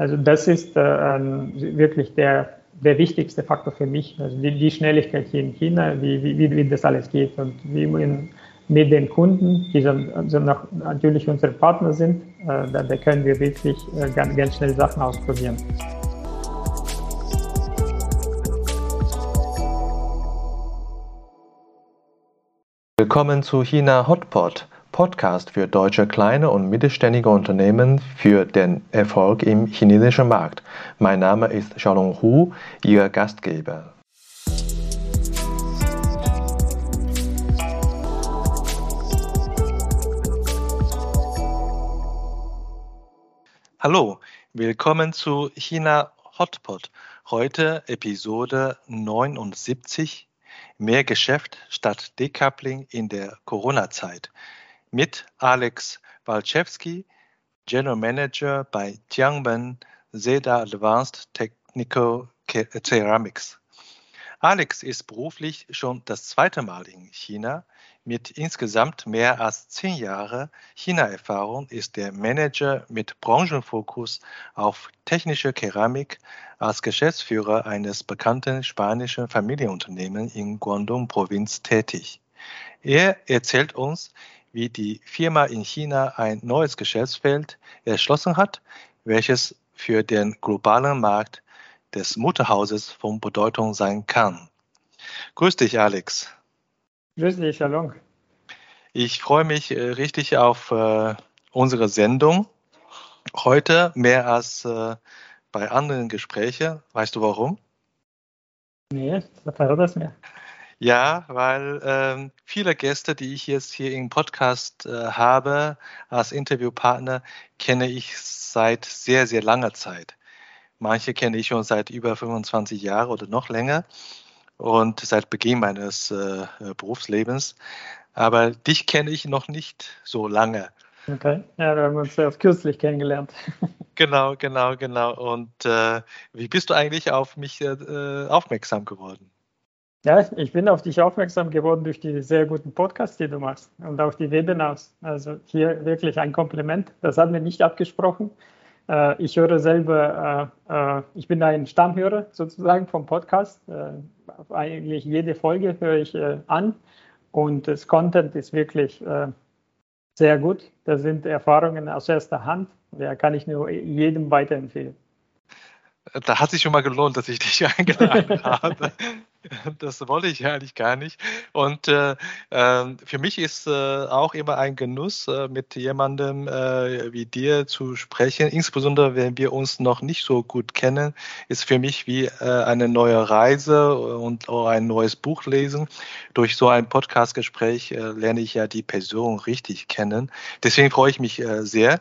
Also das ist äh, wirklich der, der wichtigste Faktor für mich. Also die, die Schnelligkeit hier in China, wie, wie, wie das alles geht und wie man mit den Kunden, die dann also natürlich unsere Partner sind, äh, da, da, können wir wirklich äh, ganz, ganz schnell Sachen ausprobieren. Willkommen zu China Hotpot, Podcast für deutsche kleine und mittelständige Unternehmen für den Erfolg im chinesischen Markt. Mein Name ist Xiaolong Hu, Ihr Gastgeber. Hallo, willkommen zu China Hotpot. Heute Episode 79. Mehr Geschäft statt Decoupling in der Corona-Zeit. Mit Alex Walczewski, General Manager bei Jiangmen Zeda Advanced Technical Ceramics. Alex ist beruflich schon das zweite Mal in China mit insgesamt mehr als zehn Jahren China-Erfahrung ist er Manager mit Branchenfokus auf technische Keramik als Geschäftsführer eines bekannten spanischen Familienunternehmens in Guangdong-Provinz tätig. Er erzählt uns, wie die Firma in China ein neues Geschäftsfeld erschlossen hat, welches für den globalen Markt des Mutterhauses von Bedeutung sein kann. Grüß dich, Alex. Grüß dich, Shalom. Ich freue mich äh, richtig auf äh, unsere Sendung. Heute mehr als äh, bei anderen Gesprächen. Weißt du warum? Nee, verrat das mir. Ja, weil ähm, viele Gäste, die ich jetzt hier im Podcast äh, habe, als Interviewpartner, kenne ich seit sehr, sehr langer Zeit. Manche kenne ich schon seit über 25 Jahren oder noch länger und seit Beginn meines äh, Berufslebens. Aber dich kenne ich noch nicht so lange. Okay, ja, wir haben uns erst kürzlich kennengelernt. Genau, genau, genau. Und äh, wie bist du eigentlich auf mich äh, aufmerksam geworden? Ja, ich bin auf dich aufmerksam geworden durch die sehr guten Podcasts, die du machst und auch die Webinars. Also hier wirklich ein Kompliment. Das haben wir nicht abgesprochen. Äh, ich höre selber, äh, äh, ich bin ein Stammhörer sozusagen vom Podcast. eigentlich jede Folge höre ich an und das Content ist wirklich sehr gut. Das sind Erfahrungen aus erster Hand. Da kann ich nur jedem weiterempfehlen da hat sich schon mal gelohnt, dass ich dich eingeladen habe. Das wollte ich eigentlich gar nicht. Und äh, äh, für mich ist äh, auch immer ein Genuss, äh, mit jemandem äh, wie dir zu sprechen. Insbesondere wenn wir uns noch nicht so gut kennen, ist für mich wie äh, eine neue Reise und auch ein neues Buch lesen. Durch so ein Podcastgespräch lerne ich ja die Person richtig kennen. Deswegen freue ich mich sehr.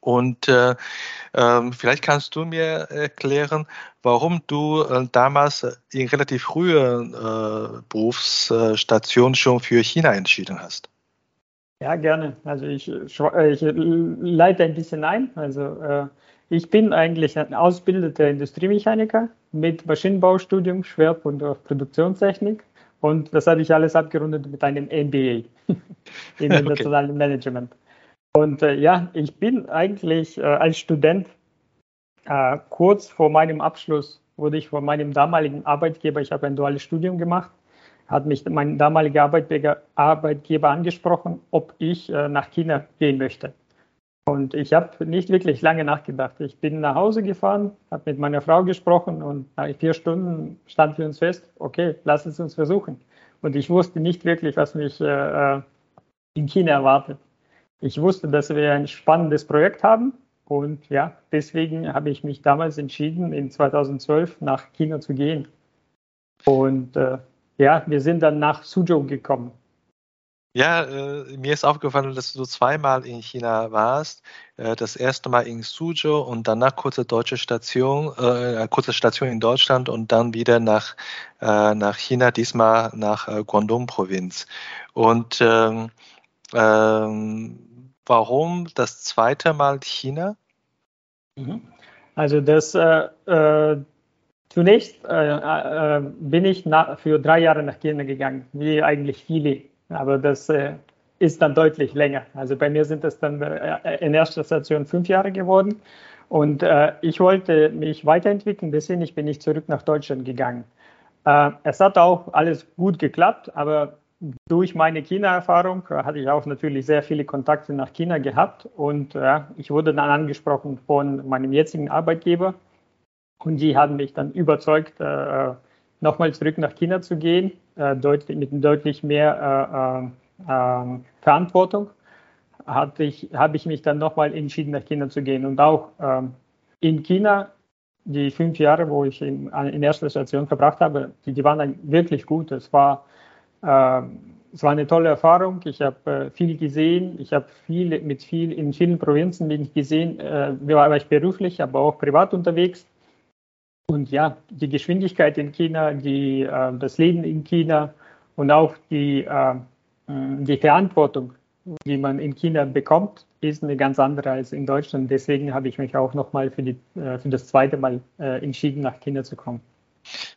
Und äh, äh, vielleicht kannst du mir erklären, warum du äh, damals in relativ frühen äh, Berufsstation schon für China entschieden hast. Ja, gerne. Also ich, ich leite ein bisschen ein. Also äh, ich bin eigentlich ein ausgebildeter Industriemechaniker mit Maschinenbaustudium, Schwerpunkt auf Produktionstechnik. Und das habe ich alles abgerundet mit einem MBA internationalem okay. Management. Und äh, ja, ich bin eigentlich äh, als Student äh, kurz vor meinem Abschluss wurde ich von meinem damaligen Arbeitgeber, ich habe ein duales Studium gemacht, hat mich mein damaliger Arbeitgeber, Arbeitgeber angesprochen, ob ich äh, nach China gehen möchte. Und ich habe nicht wirklich lange nachgedacht. Ich bin nach Hause gefahren, habe mit meiner Frau gesprochen und nach vier Stunden stand für uns fest, okay, lass es uns versuchen. Und ich wusste nicht wirklich, was mich äh, äh in China erwartet ich wusste, dass wir ein spannendes Projekt haben und ja, deswegen habe ich mich damals entschieden, in 2012 nach China zu gehen. Und äh, ja, wir sind dann nach Suzhou gekommen. Ja, äh, mir ist aufgefallen, dass du zweimal in China warst. Äh, das erste Mal in Suzhou und danach kurze deutsche Station, äh, kurze Station in Deutschland und dann wieder nach, äh, nach China, diesmal nach äh, Guangdong-Provinz. Und ähm, ähm, Warum das zweite Mal China? Mhm. Also das äh, äh, zunächst äh, äh, bin ich nach, für drei Jahre nach China gegangen, wie eigentlich viele. Aber das äh, ist dann deutlich länger. Also bei mir sind es dann äh, in erster Station fünf Jahre geworden. Und ich wollte mich weiterentwickeln, deswegen bin ich zurück nach Deutschland gegangen. Es hat auch alles gut geklappt, aber durch meine China-Erfahrung äh, hatte ich auch natürlich sehr viele Kontakte nach China gehabt und äh, ich wurde dann angesprochen von meinem jetzigen Arbeitgeber und die haben mich dann überzeugt, äh, nochmal zurück nach China zu gehen, äh, deutlich, mit deutlich mehr äh, äh, Verantwortung. Ich, habe ich mich dann nochmal entschieden, nach China zu gehen und auch ähm, in China die fünf Jahre, wo ich in, in erster Station verbracht habe, die, die waren wirklich gut. Es war äh, es war eine tolle Erfahrung. Ich habe äh, viel gesehen. Ich habe viel mit viel in vielen Provinzen bin ich gesehen. Äh, war ich beruflich, aber auch privat unterwegs. Und ja, die Geschwindigkeit in China, die, äh, das Leben in China und auch die, die Verantwortung, die man in China bekommt, ist eine ganz andere als in Deutschland. Deswegen habe ich mich auch nochmal für, äh, für das zweite Mal entschieden, nach China zu kommen.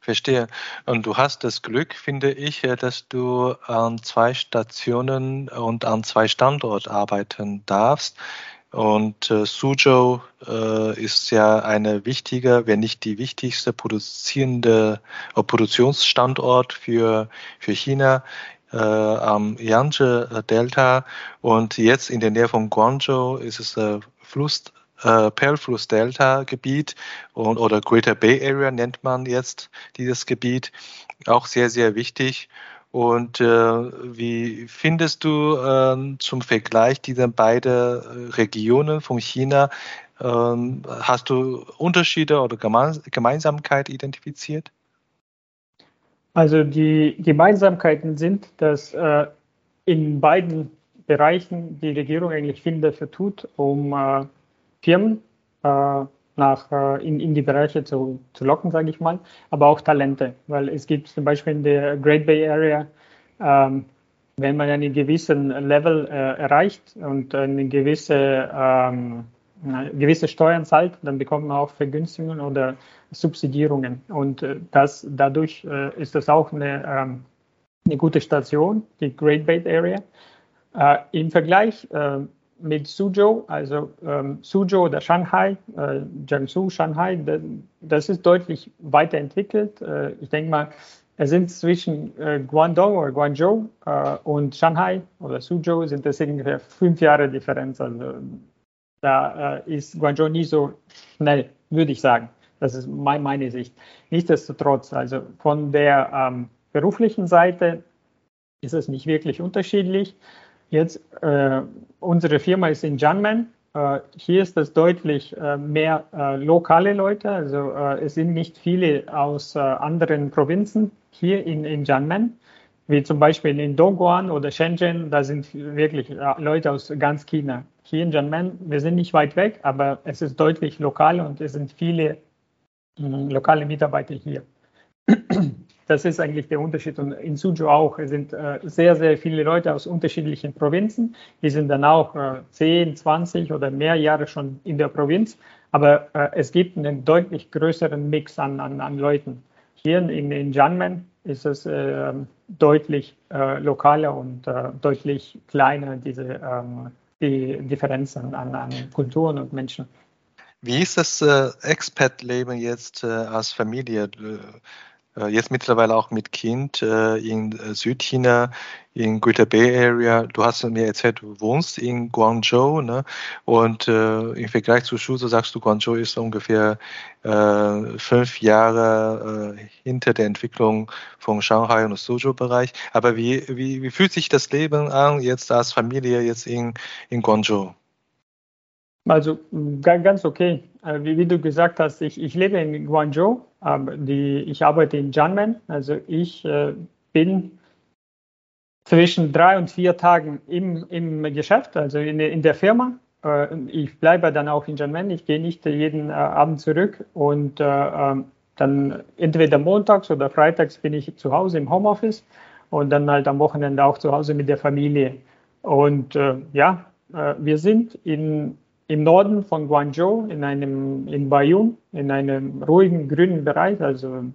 Verstehe. Und du hast das Glück, finde ich, dass du an zwei Stationen und an zwei Standorten arbeiten darfst. Und äh, Suzhou äh, ist ja eine wichtige, wenn nicht die wichtigste produzierende äh, Produktionsstandort für, für China äh, am Yangtze-Delta. Und jetzt in der Nähe von Guangzhou ist es äh, Fluss, äh, Perlfluss-Delta-Gebiet oder Greater Bay Area nennt man jetzt dieses Gebiet. Auch sehr, sehr wichtig. Und äh, wie findest du äh, zum Vergleich dieser beiden Regionen von China, äh, hast du Unterschiede oder Gemeinsamkeit identifiziert? Also die Gemeinsamkeiten sind, dass äh, in beiden Bereichen die Regierung eigentlich viel dafür tut, um äh, Firmen äh, nach, äh, in, in die Bereiche zu, zu locken, sage ich mal, aber auch Talente, weil es gibt zum Beispiel in der Great Bay Area, ähm, wenn man einen gewissen Level äh, erreicht und eine gewisse, ähm, gewisse Steuern zahlt, dann bekommt man auch Vergünstigungen oder Subsidierungen. Und äh, das, dadurch äh, ist das auch eine, ähm, eine gute Station, die Great Bay Area. Äh, Im Vergleich mit Suzhou, also ähm, Suzhou oder Shanghai, äh, Jiangsu, Shanghai, das ist deutlich weiterentwickelt. Äh, ich denke mal, es sind zwischen äh, Guangdong oder Guangzhou äh, und Shanghai oder Suzhou sind das ungefähr fünf Jahre Differenz. Also da äh, ist Guangzhou nie so schnell, würde ich sagen. Das ist mein, meine Sicht. Nichtsdestotrotz, also von der ähm, beruflichen Seite ist es nicht wirklich unterschiedlich. Jetzt, äh, unsere Firma ist in Janmen. Äh, hier ist es deutlich äh, mehr äh, lokale Leute. Also äh, es sind nicht viele aus äh, anderen Provinzen hier in, in Janmen, wie zum Beispiel in Dongguan oder Shenzhen. Da sind wirklich Leute aus ganz China. Hier in Janmen, wir sind nicht weit weg, aber es ist deutlich lokal und es sind viele lokale Mitarbeiter hier. Das ist eigentlich der Unterschied. Und in Suzhou auch. Es sind äh, sehr, sehr viele Leute aus unterschiedlichen Provinzen. Die sind dann auch äh, 10, 20 oder mehr Jahre schon in der Provinz. Aber äh, es gibt einen deutlich größeren Mix an, an, an Leuten. Hier in, in Janmen ist es äh, deutlich äh, lokaler und äh, deutlich kleiner, diese ähm, die Differenzen an, an Kulturen und Menschen. Wie ist das äh, Expat-Leben jetzt äh, als Familie? Äh, jetzt mittlerweile auch mit Kind äh, in äh, Südchina, in Greater Bay Area. Du hast mir erzählt, du wohnst in Guangzhou, ne? Und äh, im Vergleich zu Suzhou sagst du, Guangzhou ist ungefähr äh, fünf Jahre äh, hinter der Entwicklung von Shanghai und Suzhou-Bereich. Aber wie, wie, wie fühlt sich das Leben an, jetzt als Familie jetzt in, in Guangzhou? Also ganz okay. Wie, wie, du gesagt hast, ich, ich lebe in Guangzhou, aber die, ich arbeite in Janmen. Also ich äh, bin zwischen drei und vier Tagen im, im Geschäft, also in, in der Firma. Äh, ich bleibe dann auch in Janmen. Ich gehe nicht jeden äh, Abend zurück und äh, ähm, dann entweder montags oder freitags bin ich zu Hause im Homeoffice und dann halt am Wochenende auch zu Hause mit der Familie. Und äh, ja, äh, wir sind in im Norden von Guangzhou, in einem, in Bayun, in einem ruhigen grünen Bereich. Also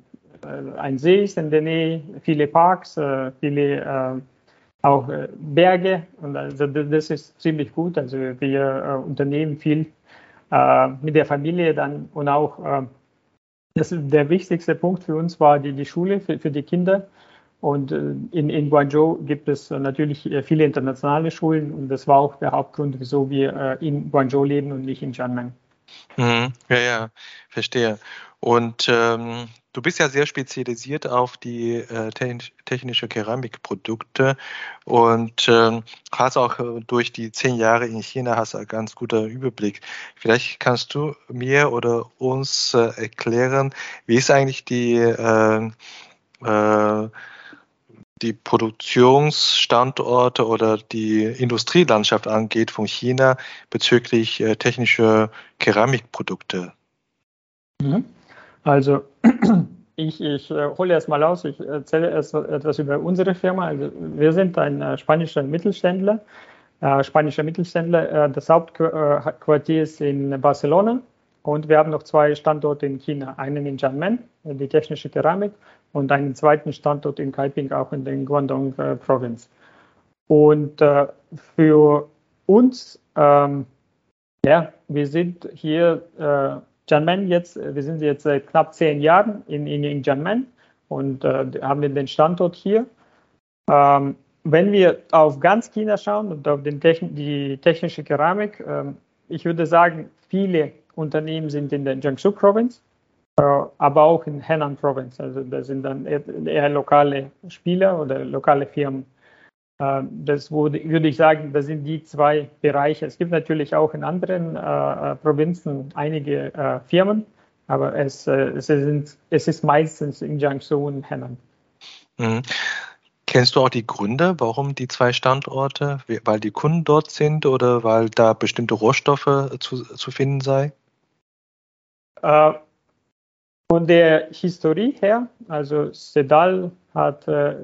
äh, ein See ist in der Nähe, viele Parks, äh, viele äh, auch Berge. Und also das ist ziemlich gut. Also wir unternehmen viel mit der Familie dann und auch das, der wichtigste Punkt für uns war die, die Schule für, für die Kinder. Und äh, in, in Guangzhou gibt es natürlich äh, viele internationale Schulen und das war auch der Hauptgrund, wieso wir äh, in Guangzhou leben und nicht in Jiangmen. Mhm. Ja, ja, verstehe. Und ähm, du bist ja sehr spezialisiert auf die äh, technische Keramikprodukte und ähm, hast auch äh, durch die zehn Jahre in China hast einen ganz guter Überblick. Vielleicht kannst du mir oder uns äh, erklären, wie ist eigentlich die ähm, äh, die Produktionsstandorte oder die Industrielandschaft angeht von China bezüglich äh, technischer Keramikprodukte? Mhm. Also ich, ich äh, hole erst mal aus, ich erzähle erst etwas über unsere Firma. Also wir sind ein äh, spanischer Mittelständler, spanischer Mittelständler. Das Hauptquartier ist in Barcelona und wir haben noch zwei Standorte in China. Einen in Jiangmen, die technische Keramik, und einen zweiten Standort in Kaiping, auch in der Guangdong äh, Province. Und äh, für uns, ähm, ja, wir sind hier äh, Jianmen jetzt, wir sind jetzt seit knapp zehn Jahren in, in, in Jianmen und äh, haben den Standort hier. Ähm, wenn wir auf ganz China schauen und auf den Techn die technische Keramik, ähm, ich würde sagen, viele Unternehmen sind in der Jiangsu Province, äh, aber auch in Henan Province. Also das sind dann eher, lokale Spieler oder lokale Firmen. Äh, das würde, würde ich sagen, das sind die zwei Bereiche. Es gibt natürlich auch in anderen äh, Provinzen einige äh, Firmen, aber es, äh, es, sind, es ist meistens in Jiangsu und Henan. Mhm. Kennst du auch die Gründe, warum die zwei Standorte? Weil die Kunden dort sind oder weil da bestimmte Rohstoffe zu, zu finden sei? Äh, von der Historie her, also Sedal hat äh,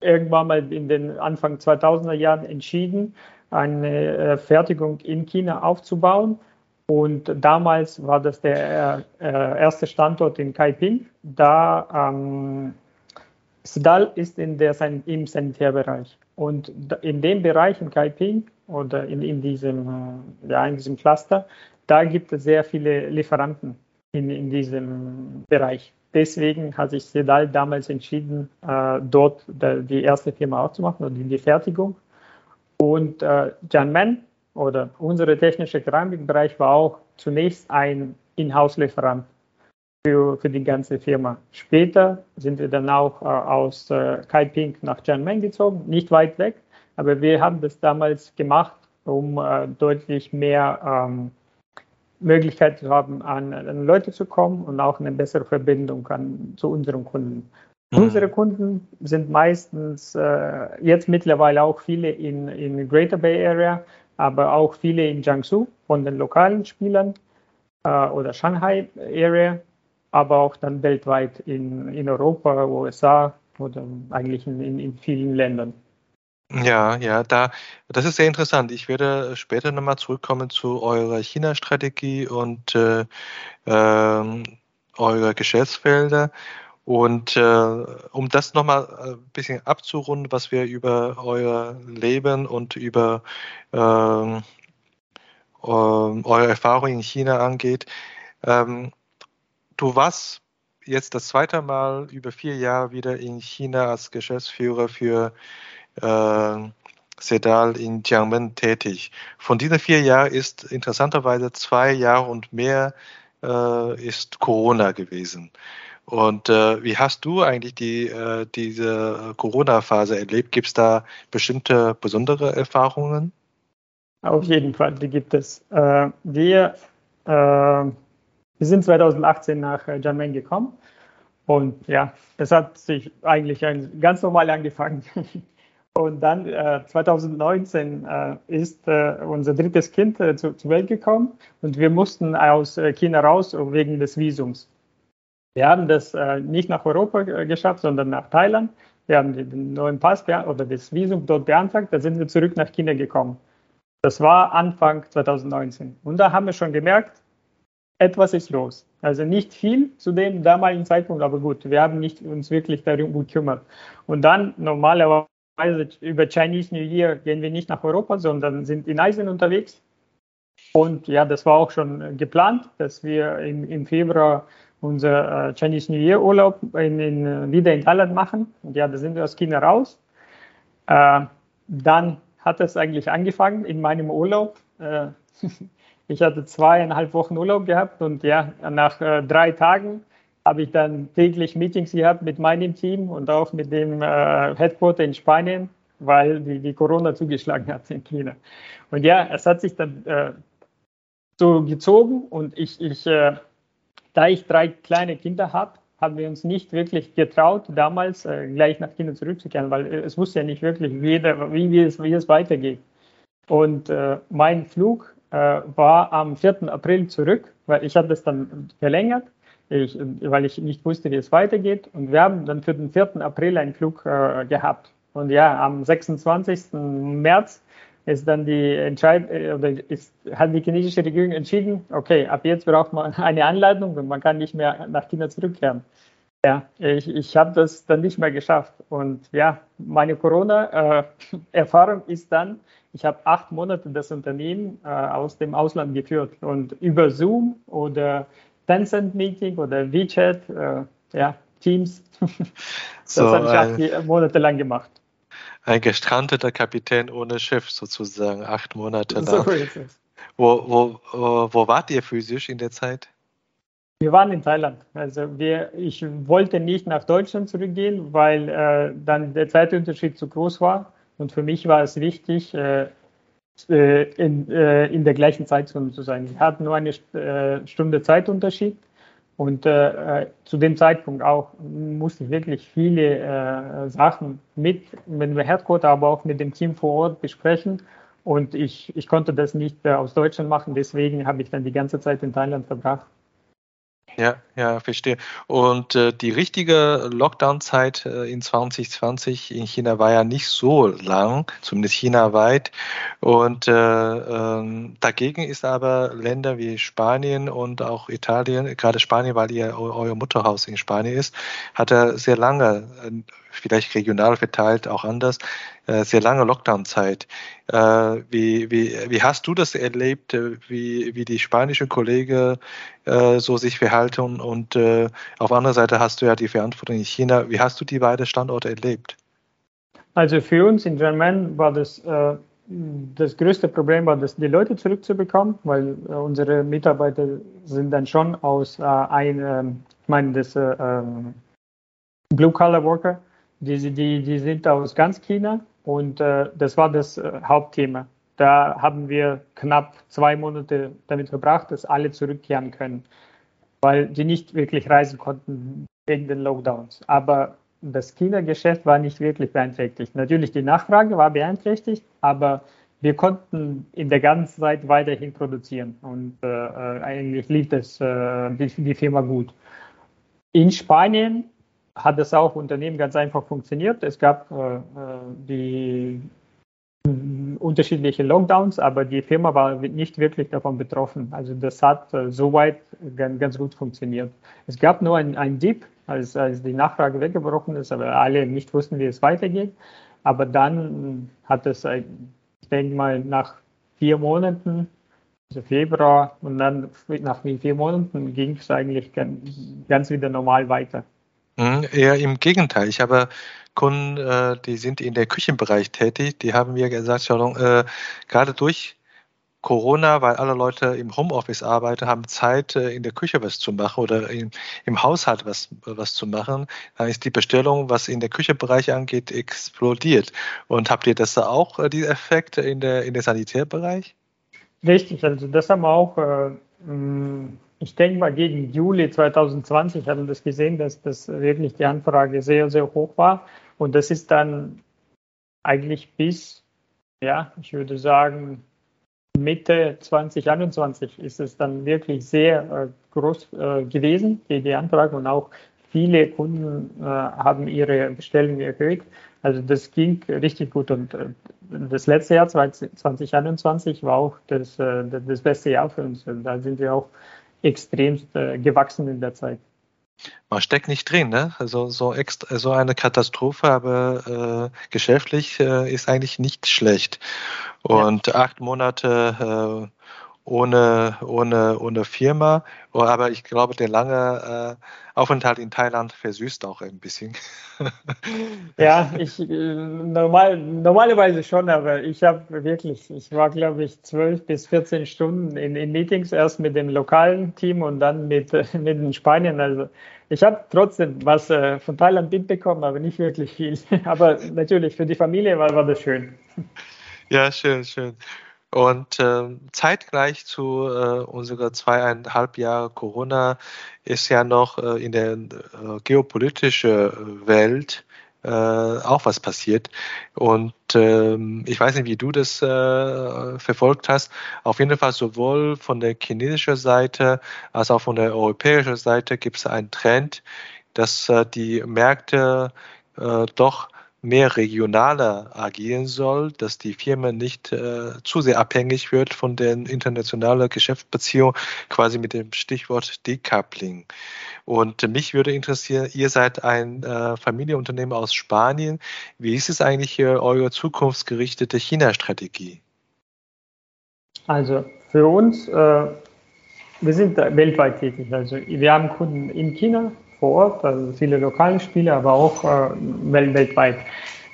irgendwann mal in den Anfang 2000er Jahren entschieden, eine äh, Fertigung in China aufzubauen. Und damals war das der äh, erste Standort in Kaiping. Da ähm, Sedal ist in der, im Sanitärbereich. Und in dem Bereich in Kaiping oder in, in, diesem, äh, ja, in diesem Cluster, da gibt es sehr viele Lieferanten in, in diesem Bereich. Deswegen hat sich Sedal damals entschieden, äh, dort die erste Firma aufzumachen und die Fertigung. Und äh, Janman oder unsere technische Keramikbereich war auch zunächst ein Inhouse-Lieferant für, für die ganze Firma. Später sind wir dann auch äh, aus äh, Kaiping nach Janman gezogen, nicht weit weg, aber wir haben das damals gemacht, um äh, deutlich mehr ähm, Möglichkeit zu haben, an, an, Leute zu kommen und auch eine bessere Verbindung an, zu unseren Kunden. Mhm. Unsere Kunden sind meistens äh, jetzt mittlerweile auch viele in, in Greater Bay Area, aber auch viele in Jiangsu von den lokalen Spielern äh, oder Shanghai Area, aber auch dann weltweit in, in Europa, USA oder eigentlich in, in, in vielen Ländern. Ja, ja, da, das ist sehr interessant. Ich werde später nochmal zurückkommen zu eurer China-Strategie und äh, ähm, eurer Geschäftsfelder. Und äh, um das nochmal ein bisschen abzurunden, was wir über euer Leben und über ähm, ähm, eure Erfahrung in China angeht. Ähm, du warst jetzt das zweite Mal über vier Jahre wieder in China als Geschäftsführer für äh, Sedal in Jiangmen tätig. Von diesen vier Jahren ist interessanterweise zwei Jahre und mehr äh, ist Corona gewesen. Und äh, wie hast du eigentlich die, äh, diese Corona-Phase erlebt? Gibt es da bestimmte besondere Erfahrungen? Auf jeden Fall, die gibt es. Äh, wir, äh, wir sind 2018 nach äh, Jiangmen gekommen und ja, es hat sich eigentlich ganz normal angefangen. Und dann äh, 2019 äh, ist äh, unser drittes Kind äh, zu, zur Welt gekommen und wir mussten aus äh, China raus wegen des Visums. Wir haben das äh, nicht nach Europa geschafft, sondern nach Thailand. Wir haben den neuen Pass oder das Visum dort beantragt, da sind wir zurück nach China gekommen. Das war Anfang 2019. Und da haben wir schon gemerkt, etwas ist los. Also nicht viel zu dem damaligen Zeitpunkt, aber gut, wir haben nicht uns wirklich darum gekümmert. Und dann normalerweise über Chinese New Year gehen wir nicht nach Europa, sondern sind in Asien unterwegs. Und ja, das war auch schon geplant, dass wir im, im Februar unser äh, Chinese New Year Urlaub in, in, wieder in Thailand machen. Und ja, da sind wir aus China raus. Äh, dann hat es eigentlich angefangen in meinem Urlaub. Äh, ich hatte zweieinhalb Wochen Urlaub gehabt und ja, nach äh, drei Tagen habe ich dann täglich Meetings gehabt mit meinem Team und auch mit dem äh, Headquarter in Spanien, weil die, die Corona zugeschlagen hat in China. Und ja, es hat sich dann äh, so gezogen und ich, ich äh, da ich drei kleine Kinder habe, haben wir uns nicht wirklich getraut, damals äh, gleich nach China zurückzukehren, weil äh, es wusste ja nicht wirklich, wie, wie, wie, es, wie es weitergeht. Und äh, mein Flug äh, war am 4. April zurück, weil ich habe das dann verlängert, ich, weil ich nicht wusste, wie es weitergeht. Und wir haben dann für den 4. April einen Flug äh, gehabt. Und ja, am 26. März ist dann die Entscheid äh, oder ist, hat die chinesische Regierung entschieden, okay, ab jetzt braucht man eine Anleitung und man kann nicht mehr nach China zurückkehren. Ja, ich, ich habe das dann nicht mehr geschafft. Und ja, meine Corona-Erfahrung äh, ist dann, ich habe acht Monate das Unternehmen äh, aus dem Ausland geführt und über Zoom oder Tencent-Meeting oder WeChat, äh, ja, Teams, das so, habe ich acht Monate lang gemacht. Ein gestrandeter Kapitän ohne Schiff sozusagen, acht Monate lang. So ist es. Wo, wo, wo wart ihr physisch in der Zeit? Wir waren in Thailand. Also wir, ich wollte nicht nach Deutschland zurückgehen, weil äh, dann der Zeitunterschied zu groß war. Und für mich war es wichtig, äh, äh in, äh, in der gleichen Zeitzone zu sein. Wir hatten nur eine äh, Stunde Zeitunterschied. Und äh, äh, zu dem Zeitpunkt auch musste ich wirklich viele äh, Sachen mit, mit dem Headquarter, aber auch mit dem Team vor Ort besprechen. Und ich, ich konnte das nicht äh, aus Deutschland machen, deswegen habe ich dann die ganze Zeit in Thailand verbracht. Ja, ja, verstehe. Und äh, die richtige Lockdown-Zeit äh, in 2020 in China war ja nicht so lang, zumindest chinaweit. Und äh, ähm, dagegen ist aber Länder wie Spanien und auch Italien, gerade Spanien, weil ihr euer Mutterhaus in Spanien ist, hat er sehr lange äh, vielleicht regional verteilt, auch anders, äh, sehr lange Lockdown-Zeit. Äh, wie, wie, wie hast du das erlebt, äh, wie, wie die spanischen Kollegen so sich verhalten und auf der anderen Seite hast du ja die Verantwortung in China. Wie hast du die beiden Standorte erlebt? Also für uns in German war das das größte Problem war, das die Leute zurückzubekommen, weil unsere Mitarbeiter sind dann schon aus äh, ein, äh, ich meine, das äh, Blue Collar Worker die, die, die sind aus ganz China und äh, das war das äh, Hauptthema. Da haben wir knapp zwei Monate damit verbracht, dass alle zurückkehren können, weil die nicht wirklich reisen konnten wegen den Lockdowns. Aber das China-Geschäft war nicht wirklich beeinträchtigt. Natürlich die Nachfrage war beeinträchtigt, aber wir konnten in der ganzen Zeit weiterhin produzieren und äh, äh eigentlich lief das, äh, die, die Firma gut. In Spanien hat es auch Unternehmen ganz einfach funktioniert. Es gab äh, äh die unterschiedliche Lockdowns, aber die Firma war nicht wirklich davon betroffen. Also das hat äh, soweit ganz, ganz gut funktioniert. Es gab nur ein, ein Dip, als, als die Nachfrage weggebrochen ist, aber alle nicht wussten, wie es weitergeht. Aber dann hat es, ich denke mal, nach vier Monaten, also Februar, und dann nach vier Monaten ging es eigentlich ganz, ganz wieder normal weiter. Mhm, eher im Gegenteil. Ich habe Kunden, äh, die sind in der Küchenbereich tätig, die haben mir gesagt, äh, gerade durch Corona, weil alle Leute im Homeoffice arbeiten, haben Zeit, äh, in der Küche was zu machen oder im, im Haushalt was, was zu machen. Dann ist die Bestellung, was in der Küchenbereich angeht, explodiert. Und habt ihr das auch, äh, die Effekte in der, in der Sanitärbereich? Richtig, also das haben wir auch äh, ich denke mal, gegen Juli 2020 haben wir das gesehen, dass das wirklich die Anfrage sehr, sehr hoch war. Und das ist dann eigentlich bis, ja, ich würde sagen, Mitte 2021 ist es dann wirklich sehr äh, groß äh, gewesen, die, die Anfrage. Und auch viele Kunden äh, haben ihre Bestellungen erhöht. Also das ging richtig gut. Und äh, das letzte Jahr 2021 war auch das, äh, das beste Jahr für uns. Da sind wir auch extremst äh, gewachsen in der Zeit. Man steckt nicht drin, ne? Also so, extra, so eine Katastrophe, aber äh, geschäftlich äh, ist eigentlich nicht schlecht. Und ja. acht Monate äh, ohne, ohne, ohne Firma. Oh, aber ich glaube, der lange äh, Aufenthalt in Thailand versüßt auch ein bisschen. ja, ich äh, normal, normalerweise schon, aber ich habe wirklich, ich war glaube ich zwölf bis 14 Stunden in, in, Meetings, erst mit dem lokalen Team und dann mit, mit den Spaniern. Also ich habe trotzdem was äh, von Thailand mitbekommen, aber nicht wirklich viel. aber natürlich für die Familie war, war das schön. Ja, schön, schön. Und äh, zeitgleich zu äh, unserer zweieinhalb Jahre Corona ist ja noch äh, in der äh, geopolitischen Welt äh, auch was passiert. Und ähm, ich weiß nicht, wie du das äh, verfolgt hast. Auf jeden Fall sowohl von der chinesischen Seite als auch von der europäischen Seite gibt es einen Trend, dass die Märkte doch mehr regionaler agieren soll, dass die Firma nicht äh, zu sehr abhängig wird von den internationalen Geschäftsbeziehungen, quasi mit dem Stichwort Decoupling. Und mich würde interessieren, ihr seid ein äh, Familienunternehmen aus Spanien. Wie ist es eigentlich hier eure zukunftsgerichtete China-Strategie? Also für uns, äh, wir sind weltweit tätig. Also wir haben Kunden in China, vor Ort, also viele lokale Spiele, aber auch äh, weltweit.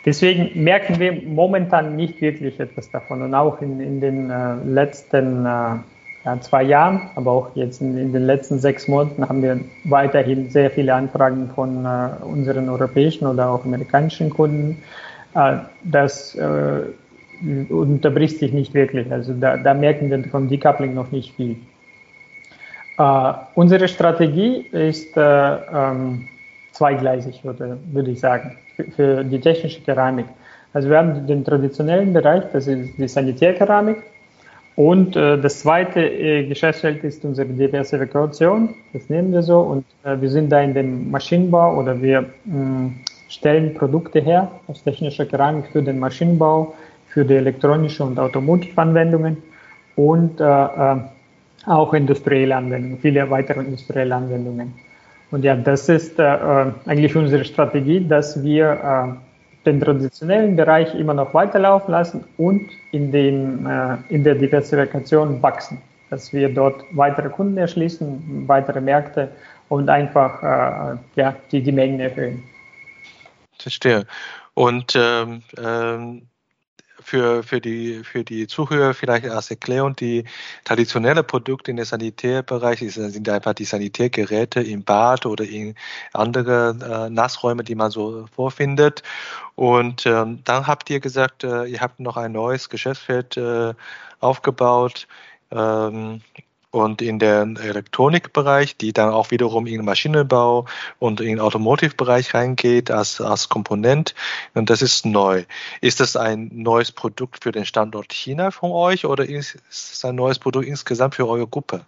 Deswegen merken wir momentan nicht wirklich etwas davon. Und auch in, in den äh, letzten äh, zwei Jahren, aber auch jetzt in, in, den letzten sechs Monaten haben wir weiterhin sehr viele Anfragen von äh, unseren europäischen oder auch amerikanischen Kunden. Äh, das äh, unterbricht sich nicht wirklich. Also da, da merken wir von Decoupling noch nicht viel. Uh, unsere Strategie ist äh, ähm, zweigleisig, würde, würde ich sagen, für, für, die technische Keramik. Also wir haben den traditionellen Bereich, das ist die Sanitärkeramik. Und äh, das zweite äh, Geschäftsfeld ist unsere Diversifikation, das nehmen wir so. Und äh, wir sind da in dem Maschinenbau oder wir mh, stellen Produkte her aus technischer Keramik für den Maschinenbau, für die elektronische und Automotivanwendungen. Und äh, äh, auch industrielle Anwendungen, viele weitere industrielle Anwendungen. Und ja, das ist äh, eigentlich unsere Strategie, dass wir äh, den traditionellen Bereich immer noch weiterlaufen lassen und in, dem, äh, in der Diversifikation wachsen, dass wir dort weitere Kunden erschließen, weitere Märkte und einfach äh, ja, die, die Mengen erhöhen. Verstehe. Und ähm, ähm für, für, die, für die Zuhörer vielleicht als Erklärung, die traditionelle Produkte in der Sanitärbereich sind einfach die Sanitärgeräte im Bad oder in andere äh, Nassräume, die man so vorfindet. Und ähm, dann habt ihr gesagt, äh, ihr habt noch ein neues Geschäftsfeld äh, aufgebaut. Ähm, und in den Elektronikbereich, die dann auch wiederum in Maschinenbau und in den Automotive-Bereich reingeht als, als Komponent. Und das ist neu. Ist das ein neues Produkt für den Standort China von euch oder ist es ein neues Produkt insgesamt für eure Gruppe?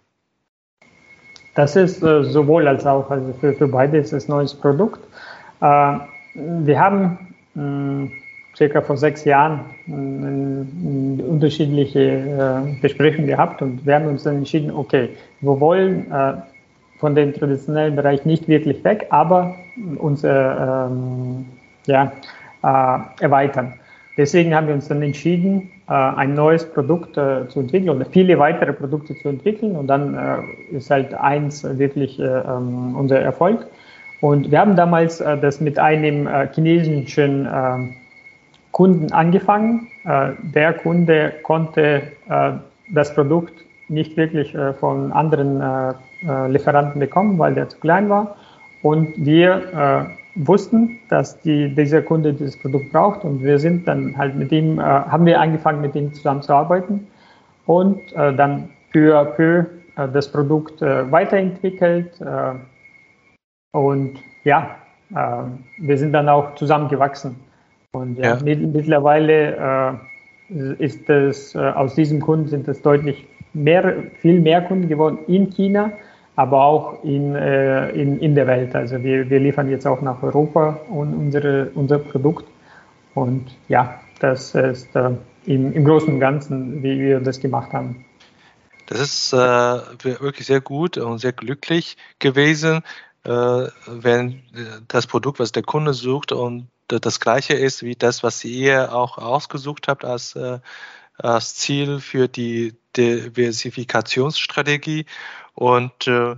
Das ist äh, sowohl als auch. Also für, für beide ist es ein neues Produkt. Äh, wir haben mh, circa vor sechs Jahren äh, unterschiedliche äh, Besprechungen gehabt und wir haben uns dann entschieden, okay, wir wollen äh, von dem traditionellen Bereich nicht wirklich weg, aber uns äh, ähm, ja, äh, erweitern. Deswegen haben wir uns dann entschieden, äh, ein neues Produkt zu entwickeln oder viele weitere Produkte zu entwickeln und dann ist halt eins wirklich ähm, unser Erfolg. Und wir haben damals das mit einem chinesischen Kunden angefangen. Äh, der Kunde konnte äh, das Produkt nicht wirklich äh, von anderen Lieferanten bekommen, weil der zu klein war. Und wir wussten, dass die, dieser Kunde dieses Produkt braucht und wir sind dann halt mit ihm, haben wir angefangen mit ihm zusammenzuarbeiten und dann peu à peu das Produkt weiterentwickelt und ja, wir sind dann auch zusammengewachsen. Und ja, ja. mittlerweile äh, ist es, äh, aus diesem Kunden sind es deutlich mehr, viel mehr Kunden geworden in China, aber auch in, äh, in, in der Welt. Also wir, wir liefern jetzt auch nach Europa und unsere, unser Produkt. Und ja, das ist äh, im, im Großen und Ganzen, wie wir das gemacht haben. Das ist äh, wirklich sehr gut und sehr glücklich gewesen, äh, wenn das Produkt, was der Kunde sucht und das gleiche ist wie das, was ihr auch ausgesucht habt als, äh, als Ziel für die Diversifikationsstrategie und äh,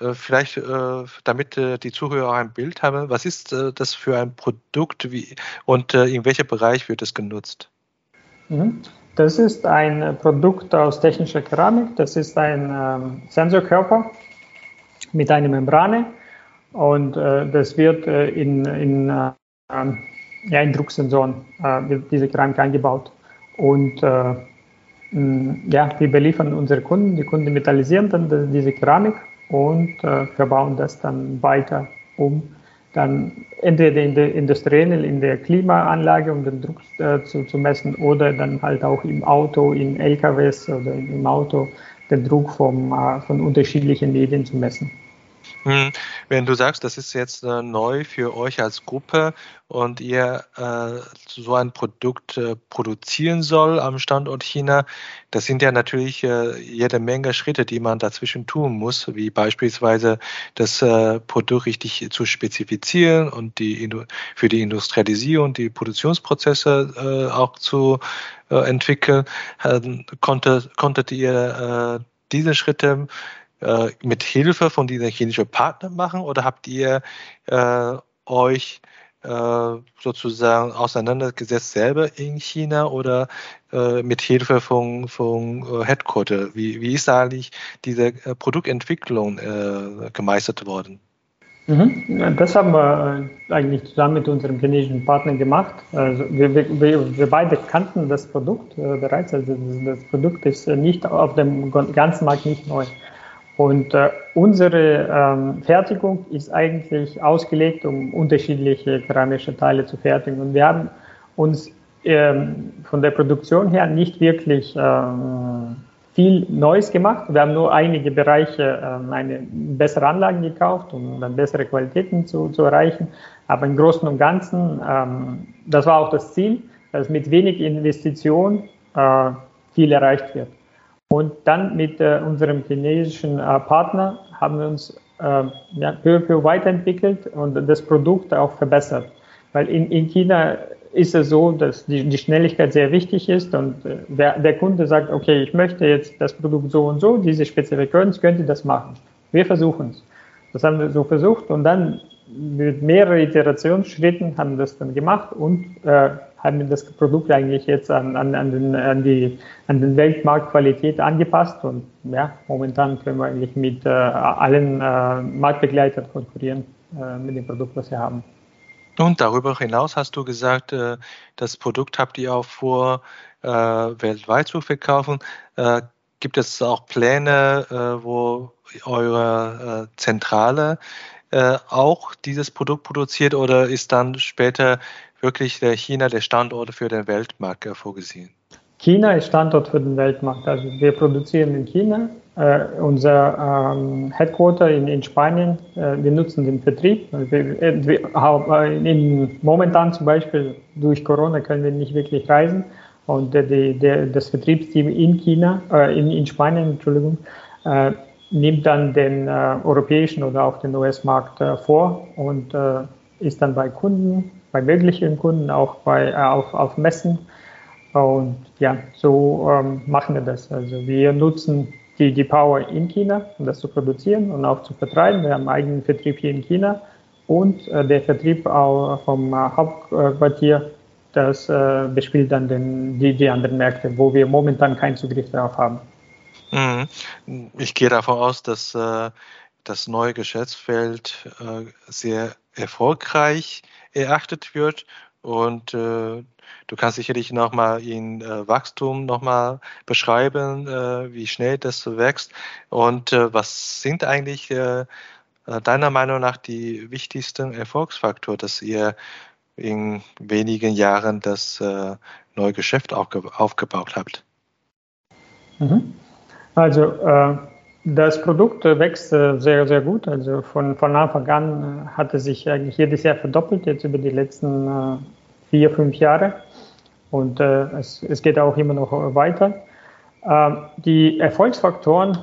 äh, vielleicht, äh, damit äh, die Zuhörer ein Bild haben, was ist das für ein Produkt wie, und in welchem Bereich wird es genutzt? Mhm. Das ist ein Produkt aus technischer Keramik. Das ist ein ähm, Sensorkörper mit einer Membrane und das wird in, in, ähm, ja, in Drucksensoren wird diese Keramik eingebaut. Und ja, wir beliefern unsere Kunden. Die Kunden metallisieren dann diese Keramik und äh, verbauen das dann weiter um, dann entweder in der industriellen, in der Klimaanlage, um den Druck äh, zu, zu messen, oder dann halt auch im Auto, in LKWs oder im Auto den Druck vom, äh, von unterschiedlichen Medien zu messen. Hm, wenn du sagst, das ist jetzt äh, neu für euch als Gruppe und ihr äh, so ein Produkt äh, produzieren soll am Standort China, das sind ja natürlich äh, jede Menge Schritte, die man dazwischen tun muss, wie beispielsweise das äh, Produkt richtig zu spezifizieren und die für die Industrialisierung die Produktionsprozesse auch zu entwickeln. Ähm, konnte, konntet ihr diese Schritte äh, mit Hilfe von diesen chinesischen Partnern machen oder habt ihr äh, euch äh, sozusagen auseinandergesetzt selber in China oder äh, mit Hilfe von, von äh, Headquarter? Wie, wie ist eigentlich diese Produktentwicklung gemeistert worden? Mhm. Das haben wir eigentlich zusammen mit unserem chinesischen Partner gemacht. Also wir, wir, wir beide kannten das Produkt bereits. Also das Produkt ist nicht auf dem ganzen Markt nicht neu. Und äh, unsere ähm, Fertigung ist eigentlich ausgelegt, um unterschiedliche keramische Teile zu fertigen. Und wir haben uns ähm, von der Produktion her nicht wirklich ähm, viel Neues gemacht. Wir haben nur einige Bereiche ähm, eine bessere Anlagen gekauft, um dann bessere Qualitäten zu, zu erreichen. Aber im Großen und Ganzen, ähm, das war auch das Ziel, dass mit wenig Investition äh, viel erreicht wird. Und dann mit äh, unserem chinesischen äh, Partner haben wir uns äh, ja, peu peu weiterentwickelt und das Produkt auch verbessert. Weil in, in China ist es so, dass die, die Schnelligkeit sehr wichtig ist und äh, der, der Kunde sagt, okay, ich möchte jetzt das Produkt so und so, diese Spezifikationen, könnt ihr das machen. Wir versuchen es. Das haben wir so versucht und dann mit mehreren Iterationsschritten haben wir das dann gemacht und äh, haben das Produkt eigentlich jetzt an, an, an, den, an, die, an den Weltmarktqualität angepasst und ja, momentan können wir eigentlich mit äh, allen äh, Marktbegleitern konkurrieren äh, mit dem Produkt, was wir haben. Und darüber hinaus hast du gesagt, äh, das Produkt habt ihr auch vor, äh, weltweit zu verkaufen. Gibt es auch Pläne, wo eure Zentrale auch dieses Produkt produziert oder ist dann später wirklich der China der Standort für den Weltmarkt vorgesehen? China ist Standort für den Weltmarkt. Also wir produzieren in China. Äh, unser ähm, Headquarter in, in Spanien, äh, wir nutzen den Vertrieb. Wir, äh, wir, äh, in, momentan zum Beispiel durch Corona können wir nicht wirklich reisen. Und der, der, das Vertriebsteam in China, äh, in, in Spanien, Entschuldigung, äh, nimmt dann den europäischen oder auch den US-Markt vor und ist dann bei Kunden bei möglichen Kunden, auch bei, äh, auf, auf Messen. Und ja, so ähm, machen wir das. Also wir nutzen die, die Power in China, um das zu produzieren und auch zu vertreiben. Wir haben einen eigenen Vertrieb hier in China und äh, der Vertrieb auch vom äh, Hauptquartier, das äh, bespielt dann den, die, die anderen Märkte, wo wir momentan keinen Zugriff darauf haben. Mhm. Ich gehe davon aus, dass äh, das neue Geschäftsfeld äh, sehr erfolgreich erachtet wird. Und äh, du kannst sicherlich nochmal in Wachstum nochmal beschreiben, wie schnell das wächst. Und was sind eigentlich deiner Meinung nach die wichtigsten Erfolgsfaktoren, dass ihr in wenigen Jahren das neue Geschäft aufge aufgebaut habt? Mhm. Also äh, das Produkt wächst äh, sehr, sehr gut. Also von, von Anfang an äh, hat es sich eigentlich jedes Jahr verdoppelt, jetzt über die letzten äh, vier, fünf Jahre. Und äh, es, es geht auch immer noch weiter. Ähm, die Erfolgsfaktoren,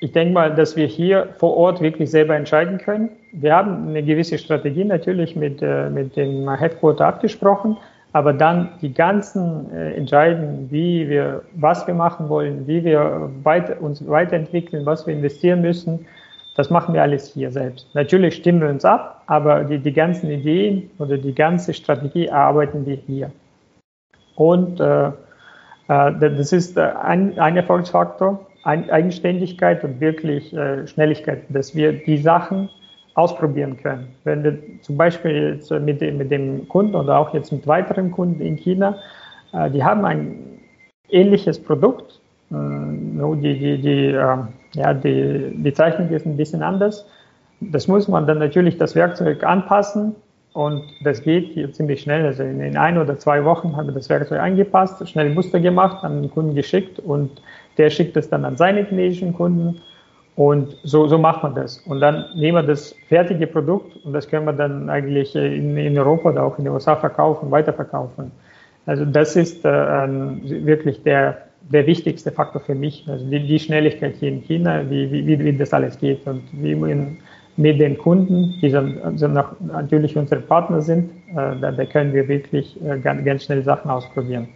ich denke mal, dass wir hier vor Ort wirklich selber entscheiden können. Wir haben eine gewisse Strategie natürlich mit, äh, mit dem Headquarter abgesprochen, aber dann die ganzen äh, entscheiden, wie wir, was wir machen wollen, wie wir weiter, uns weiterentwickeln, was wir investieren müssen, das machen wir alles hier selbst. Natürlich stimmen wir uns ab, aber die, die ganzen Ideen oder die ganze Strategie erarbeiten wir hier. Und äh, äh das ist äh, ein, ein Erfolgsfaktor, ein, Eigenständigkeit und wirklich äh, Schnelligkeit, dass wir die Sachen ausprobieren können. Wenn wir zum Beispiel jetzt mit, mit dem Kunden oder auch jetzt mit weiteren Kunden in China, äh, die haben ein ähnliches Produkt, äh, nur die, die, die, äh, ja, die, die Zeichnung ist ein bisschen anders. Das muss man dann natürlich das Werkzeug anpassen und das geht hier ziemlich schnell. Also in, in ein oder zwei Wochen haben wir das Werkzeug angepasst, schnell Muster gemacht, an den Kunden geschickt und der schickt es dann an seine chinesischen Kunden und so, so macht man das. Und dann nehmen wir das fertige Produkt und das können wir dann eigentlich in, in Europa oder auch in den USA verkaufen, weiterverkaufen. Also das ist äh, wirklich der, der wichtigste Faktor für mich. Also die, die Schnelligkeit hier in China, wie, wie, wie das alles geht und wie man mit den Kunden, die dann also natürlich unsere Partner sind, äh, da, da, können wir wirklich äh, ganz, ganz schnell Sachen ausprobieren.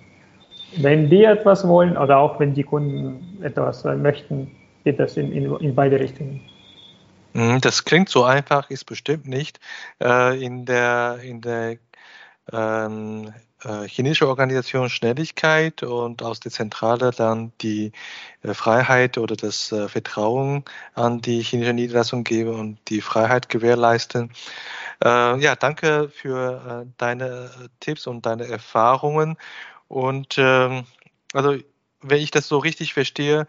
Wenn die etwas wollen oder auch wenn die Kunden etwas äh, möchten, geht das in, in, in beide Richtungen. Mhm, das klingt so einfach, ist bestimmt nicht. Äh, in der, in der ähm, äh, chinesische Organisation Schnelligkeit und aus der Zentrale dann die äh, Freiheit oder das äh, Vertrauen an die chinesische Niederlassung geben und die Freiheit gewährleisten. Äh, ja, danke für äh, deine Tipps und deine Erfahrungen. Und ähm, also, wenn ich das so richtig verstehe,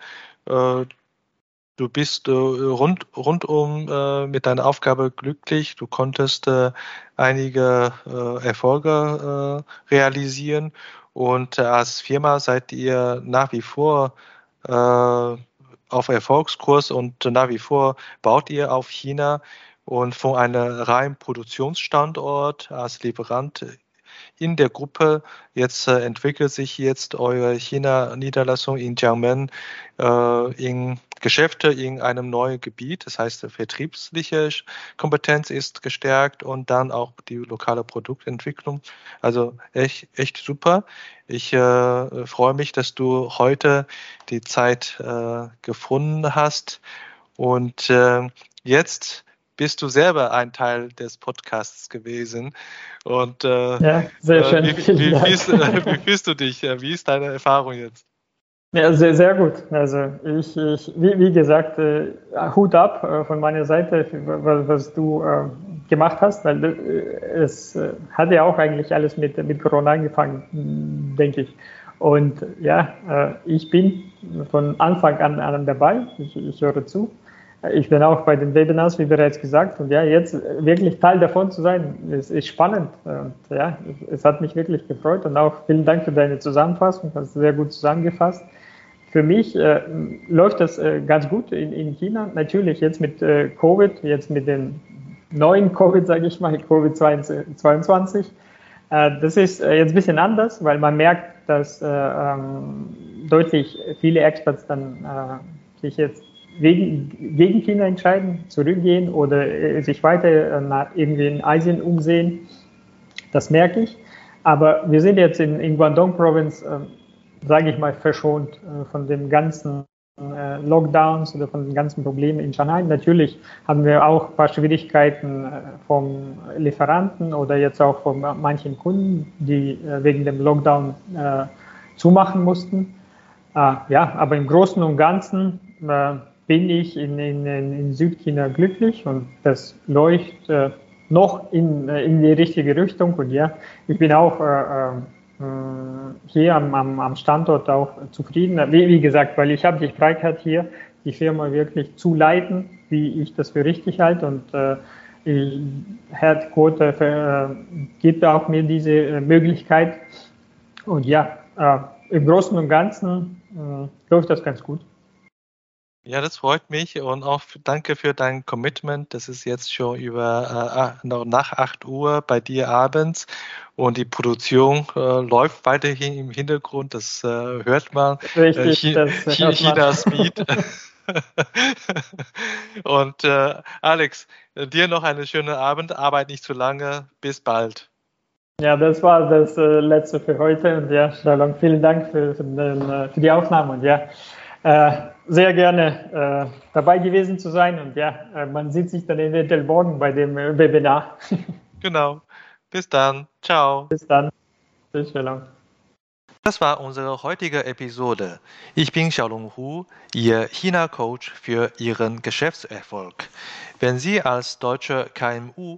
Du bist äh, rund, rundum äh, mit deiner Aufgabe glücklich. Du konntest äh, einige äh, Erfolge äh, realisieren. Und äh, als Firma seid ihr nach wie vor auf Erfolgskurs und nach wie vor baut ihr auf China. Und von einem reinen Produktionsstandort als Lieferant in der Gruppe. Jetzt äh, entwickelt sich jetzt eure China-Niederlassung in Jiangmen äh, in Geschäfte in einem neuen Gebiet. Das heißt, die vertriebsliche Kompetenz ist gestärkt und dann auch die lokale Produktentwicklung. Also echt, echt super. Ich äh, freue mich, dass du heute die Zeit äh, gefunden hast. Und äh, jetzt bist du selber ein Teil des Podcasts gewesen. Und äh, ja, sehr äh, schön. Wie, wie, wie, fühlst, wie, fühlst, du dich? Wie ist deine Erfahrung jetzt? Ja, sehr, sehr gut. Also ich, ich wie, gesagt, äh, Hut ab äh, von meiner Seite, was, du äh, gemacht hast, weil äh, es äh, hat ja auch eigentlich alles mit, mit Corona angefangen, denke ich. Und ja, äh, ich bin von Anfang an, an dabei. Ich, ich höre zu. Ich bin auch bei den Webinars, wie bereits gesagt, und ja, jetzt wirklich Teil davon zu sein, ist, ist spannend. Und ja, es hat mich wirklich gefreut und auch vielen Dank für deine Zusammenfassung, hast sehr gut zusammengefasst. Für mich äh, läuft das äh, ganz gut in, in China. Natürlich jetzt mit äh, Covid, jetzt mit dem neuen Covid, sage ich mal, Covid-22. Äh, das ist äh, jetzt ein bisschen anders, weil man merkt, dass äh, ähm, deutlich viele Experts dann sich jetzt wegen, gegen China entscheiden, zurückgehen oder äh, sich weiter äh, nach, irgendwie in Asien umsehen. Das merke ich. Aber wir sind jetzt in, in Guangdong Province, äh, sage ich mal, verschont äh, von den ganzen äh, Lockdowns oder von den ganzen Problemen in Shanghai. Natürlich haben wir auch ein paar Schwierigkeiten äh, vom Lieferanten oder jetzt auch von manchen Kunden, die wegen dem Lockdown zumachen mussten. ja, aber im Großen und Ganzen bin ich in, in, in Südchina glücklich und das läuft äh, noch in, äh, in die richtige Richtung. Und ja, ich bin auch äh, äh, hier am, am, am Standort auch zufrieden. Wie, wie gesagt, weil ich habe die Freiheit hier, die Firma wirklich zu leiten, wie ich das für richtig halte. Und äh, Headquarter äh, gibt auch mir diese äh, Möglichkeit. Und ja, äh, im Großen und Ganzen äh, läuft das ganz gut. Ja, das freut mich und auch danke für dein Commitment. Das ist jetzt schon über äh, nach 8 Uhr bei dir abends und die Produktion äh, läuft weiterhin im Hintergrund. Das äh, hört man. Richtig, äh, das hört China Speed. und äh, Alex, dir noch einen schönen Abend. Arbeit nicht zu lange. Bis bald. Ja, das war das äh, letzte für heute. Und ja, vielen Dank für, für, den, äh, für die Aufnahme. Und ja, äh, sehr gerne äh, dabei gewesen zu sein. Und ja, äh, man sieht sich dann eventuell morgen bei dem äh, Webinar. genau. Bis dann. Ciao. Bis dann. Tschüss, Shalom. Das war unsere heutige Episode. Ich bin Xiaolong Hu, Ihr China-Coach für Ihren Geschäftserfolg. Wenn Sie als deutsche KMU